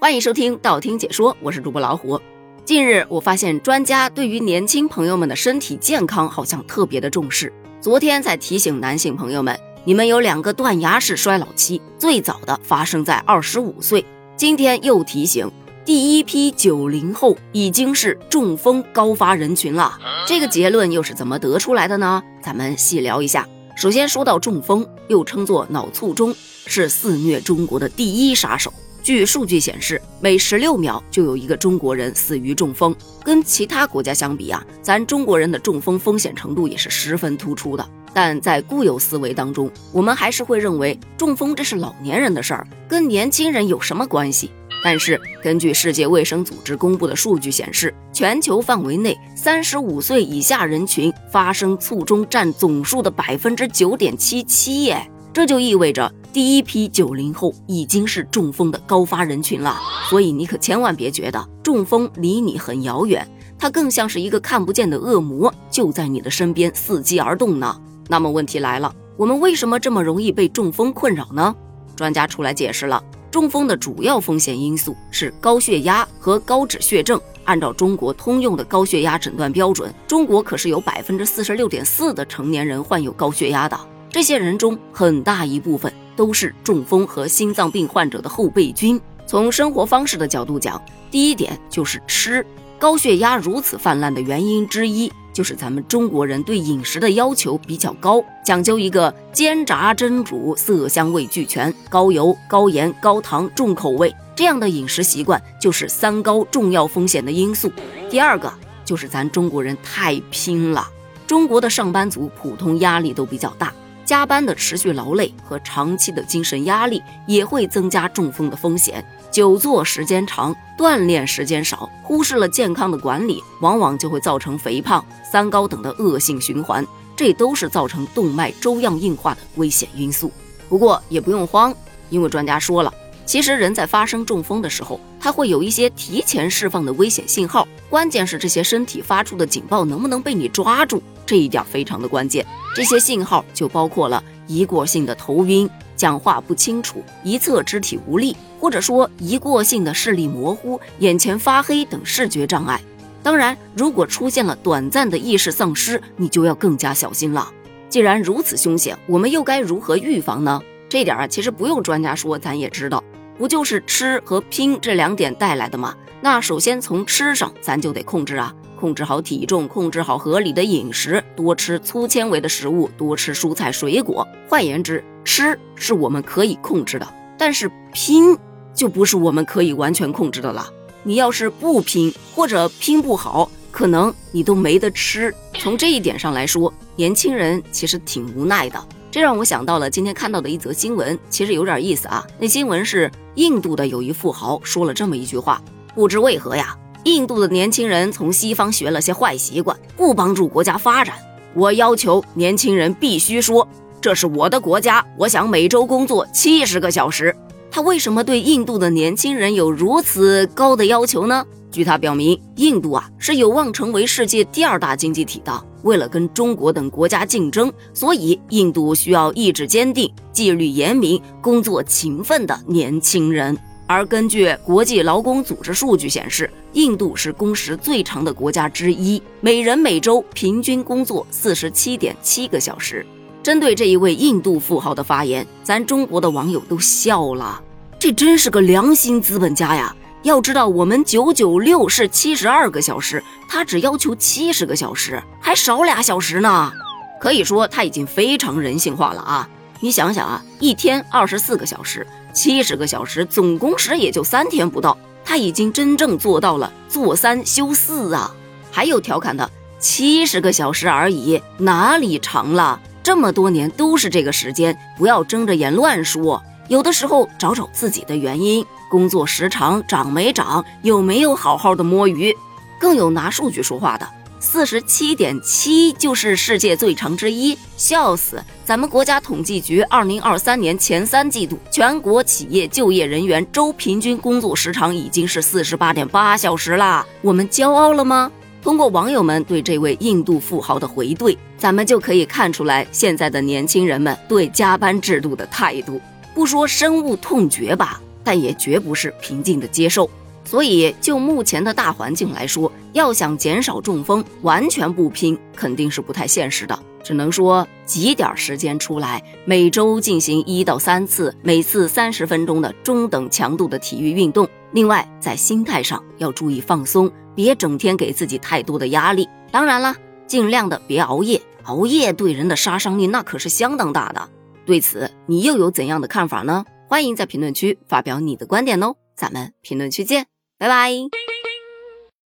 欢迎收听道听解说，我是主播老虎。近日我发现专家对于年轻朋友们的身体健康好像特别的重视。昨天在提醒男性朋友们，你们有两个断崖式衰老期，最早的发生在二十五岁。今天又提醒，第一批九零后已经是中风高发人群了。这个结论又是怎么得出来的呢？咱们细聊一下。首先说到中风，又称作脑卒中，是肆虐中国的第一杀手。据数据显示，每十六秒就有一个中国人死于中风。跟其他国家相比啊，咱中国人的中风风险程度也是十分突出的。但在固有思维当中，我们还是会认为中风这是老年人的事儿，跟年轻人有什么关系？但是根据世界卫生组织公布的数据显示，全球范围内三十五岁以下人群发生卒中占总数的百分之九点七七耶，这就意味着。第一批九零后已经是中风的高发人群了，所以你可千万别觉得中风离你很遥远，它更像是一个看不见的恶魔，就在你的身边伺机而动呢。那么问题来了，我们为什么这么容易被中风困扰呢？专家出来解释了，中风的主要风险因素是高血压和高脂血症。按照中国通用的高血压诊断标准，中国可是有百分之四十六点四的成年人患有高血压的，这些人中很大一部分。都是中风和心脏病患者的后备军。从生活方式的角度讲，第一点就是吃。高血压如此泛滥的原因之一，就是咱们中国人对饮食的要求比较高，讲究一个煎炸蒸煮，色香味俱全，高油、高盐、高糖、重口味这样的饮食习惯，就是三高重要风险的因素。第二个就是咱中国人太拼了，中国的上班族普通压力都比较大。加班的持续劳累和长期的精神压力也会增加中风的风险。久坐时间长，锻炼时间少，忽视了健康的管理，往往就会造成肥胖、三高等的恶性循环。这都是造成动脉粥样硬化的危险因素。不过也不用慌，因为专家说了，其实人在发生中风的时候，他会有一些提前释放的危险信号，关键是这些身体发出的警报能不能被你抓住。这一点非常的关键，这些信号就包括了一过性的头晕、讲话不清楚、一侧肢体无力，或者说一过性的视力模糊、眼前发黑等视觉障碍。当然，如果出现了短暂的意识丧失，你就要更加小心了。既然如此凶险，我们又该如何预防呢？这点啊，其实不用专家说，咱也知道，不就是吃和拼这两点带来的吗？那首先从吃上，咱就得控制啊。控制好体重，控制好合理的饮食，多吃粗纤维的食物，多吃蔬菜水果。换言之，吃是我们可以控制的，但是拼就不是我们可以完全控制的了。你要是不拼，或者拼不好，可能你都没得吃。从这一点上来说，年轻人其实挺无奈的。这让我想到了今天看到的一则新闻，其实有点意思啊。那新闻是印度的有一富豪说了这么一句话：不知为何呀。印度的年轻人从西方学了些坏习惯，不帮助国家发展。我要求年轻人必须说：“这是我的国家，我想每周工作七十个小时。”他为什么对印度的年轻人有如此高的要求呢？据他表明，印度啊是有望成为世界第二大经济体的。为了跟中国等国家竞争，所以印度需要意志坚定、纪律严明、工作勤奋的年轻人。而根据国际劳工组织数据显示，印度是工时最长的国家之一，每人每周平均工作四十七点七个小时。针对这一位印度富豪的发言，咱中国的网友都笑了。这真是个良心资本家呀！要知道，我们九九六是七十二个小时，他只要求七十个小时，还少俩小时呢。可以说他已经非常人性化了啊！你想想啊，一天二十四个小时。七十个小时总工时也就三天不到，他已经真正做到了做三休四啊！还有调侃的七十个小时而已，哪里长了？这么多年都是这个时间，不要睁着眼乱说。有的时候找找自己的原因，工作时长涨没涨，有没有好好的摸鱼？更有拿数据说话的。四十七点七就是世界最长之一，笑死！咱们国家统计局二零二三年前三季度全国企业就业人员周平均工作时长已经是四十八点八小时啦，我们骄傲了吗？通过网友们对这位印度富豪的回怼，咱们就可以看出来现在的年轻人们对加班制度的态度。不说深恶痛绝吧。但也绝不是平静的接受。所以，就目前的大环境来说，要想减少中风，完全不拼肯定是不太现实的。只能说挤点时间出来，每周进行一到三次，每次三十分钟的中等强度的体育运动。另外，在心态上要注意放松，别整天给自己太多的压力。当然了，尽量的别熬夜，熬夜对人的杀伤力那可是相当大的。对此，你又有怎样的看法呢？欢迎在评论区发表你的观点哦，咱们评论区见。拜拜。